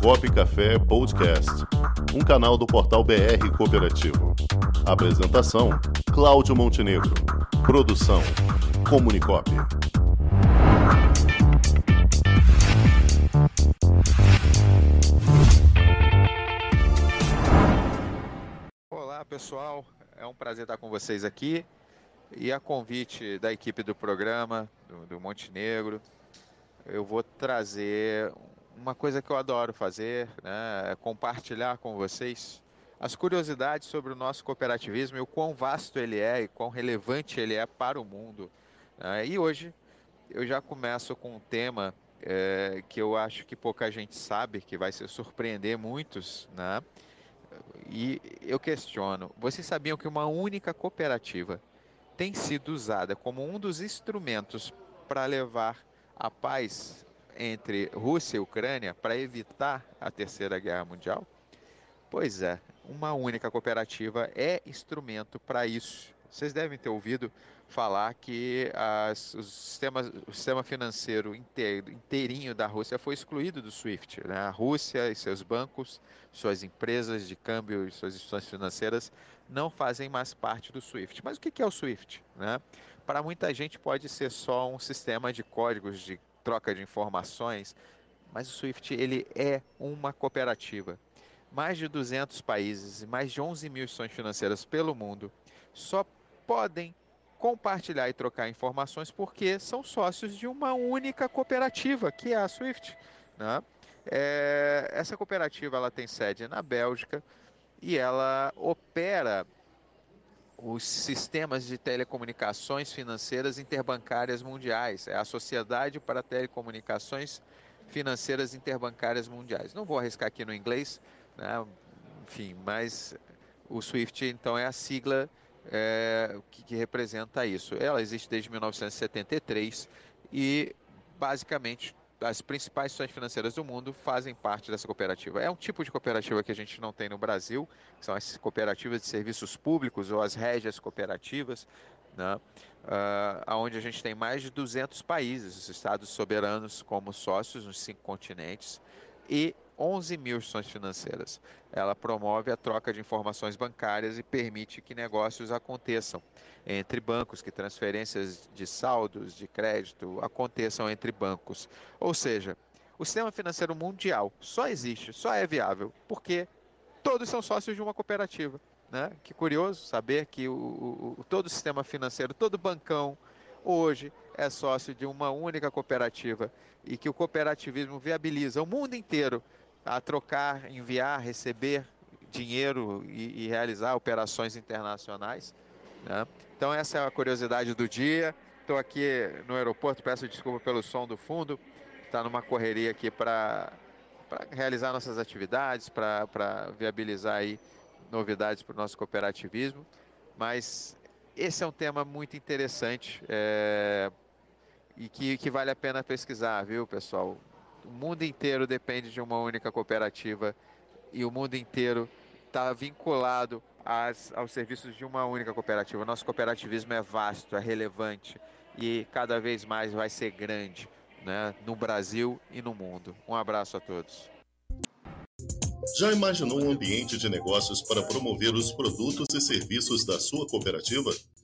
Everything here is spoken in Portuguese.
Cop Café Podcast, um canal do portal BR Cooperativo. Apresentação: Cláudio Montenegro. Produção: Comunicop. Olá pessoal, é um prazer estar com vocês aqui e a convite da equipe do programa do, do Montenegro, eu vou trazer uma coisa que eu adoro fazer, né, é compartilhar com vocês as curiosidades sobre o nosso cooperativismo e o quão vasto ele é e quão relevante ele é para o mundo. Né? E hoje eu já começo com um tema é, que eu acho que pouca gente sabe, que vai se surpreender muitos, né? E eu questiono: vocês sabiam que uma única cooperativa tem sido usada como um dos instrumentos para levar a paz entre Rússia e Ucrânia para evitar a Terceira Guerra Mundial? Pois é, uma única cooperativa é instrumento para isso. Vocês devem ter ouvido falar que as, o, sistema, o sistema financeiro inteiro, inteirinho da Rússia foi excluído do SWIFT. Né? A Rússia e seus bancos, suas empresas de câmbio e suas instituições financeiras não fazem mais parte do SWIFT. Mas o que é o SWIFT? Né? Para muita gente pode ser só um sistema de códigos de troca de informações, mas o SWIFT ele é uma cooperativa. Mais de 200 países e mais de 11 mil instituições financeiras pelo mundo só podem compartilhar e trocar informações porque são sócios de uma única cooperativa, que é a SWIFT. Né? É, essa cooperativa ela tem sede na Bélgica e ela opera os sistemas de telecomunicações financeiras interbancárias mundiais. É a Sociedade para Telecomunicações Financeiras Interbancárias Mundiais. Não vou arriscar aqui no inglês, né? enfim, mas o SWIFT então é a sigla é, que, que representa isso. Ela existe desde 1973 e basicamente as principais instituições financeiras do mundo fazem parte dessa cooperativa. É um tipo de cooperativa que a gente não tem no Brasil, que são as cooperativas de serviços públicos ou as régias cooperativas, né? uh, onde a gente tem mais de 200 países, os estados soberanos como sócios nos cinco continentes, e 11 mil instituições financeiras. Ela promove a troca de informações bancárias e permite que negócios aconteçam entre bancos, que transferências de saldos, de crédito aconteçam entre bancos. Ou seja, o sistema financeiro mundial só existe, só é viável, porque todos são sócios de uma cooperativa. Né? Que curioso saber que o, o, todo o sistema financeiro, todo bancão, hoje é sócio de uma única cooperativa e que o cooperativismo viabiliza o mundo inteiro a trocar, enviar, receber dinheiro e, e realizar operações internacionais. Né? Então essa é a curiosidade do dia. Estou aqui no aeroporto, peço desculpa pelo som do fundo. Está numa correria aqui para realizar nossas atividades, para viabilizar aí novidades para o nosso cooperativismo. Mas esse é um tema muito interessante é, e que, que vale a pena pesquisar, viu, pessoal? O mundo inteiro depende de uma única cooperativa e o mundo inteiro está vinculado às, aos serviços de uma única cooperativa. Nosso cooperativismo é vasto, é relevante e cada vez mais vai ser grande né, no Brasil e no mundo. Um abraço a todos. Já imaginou um ambiente de negócios para promover os produtos e serviços da sua cooperativa?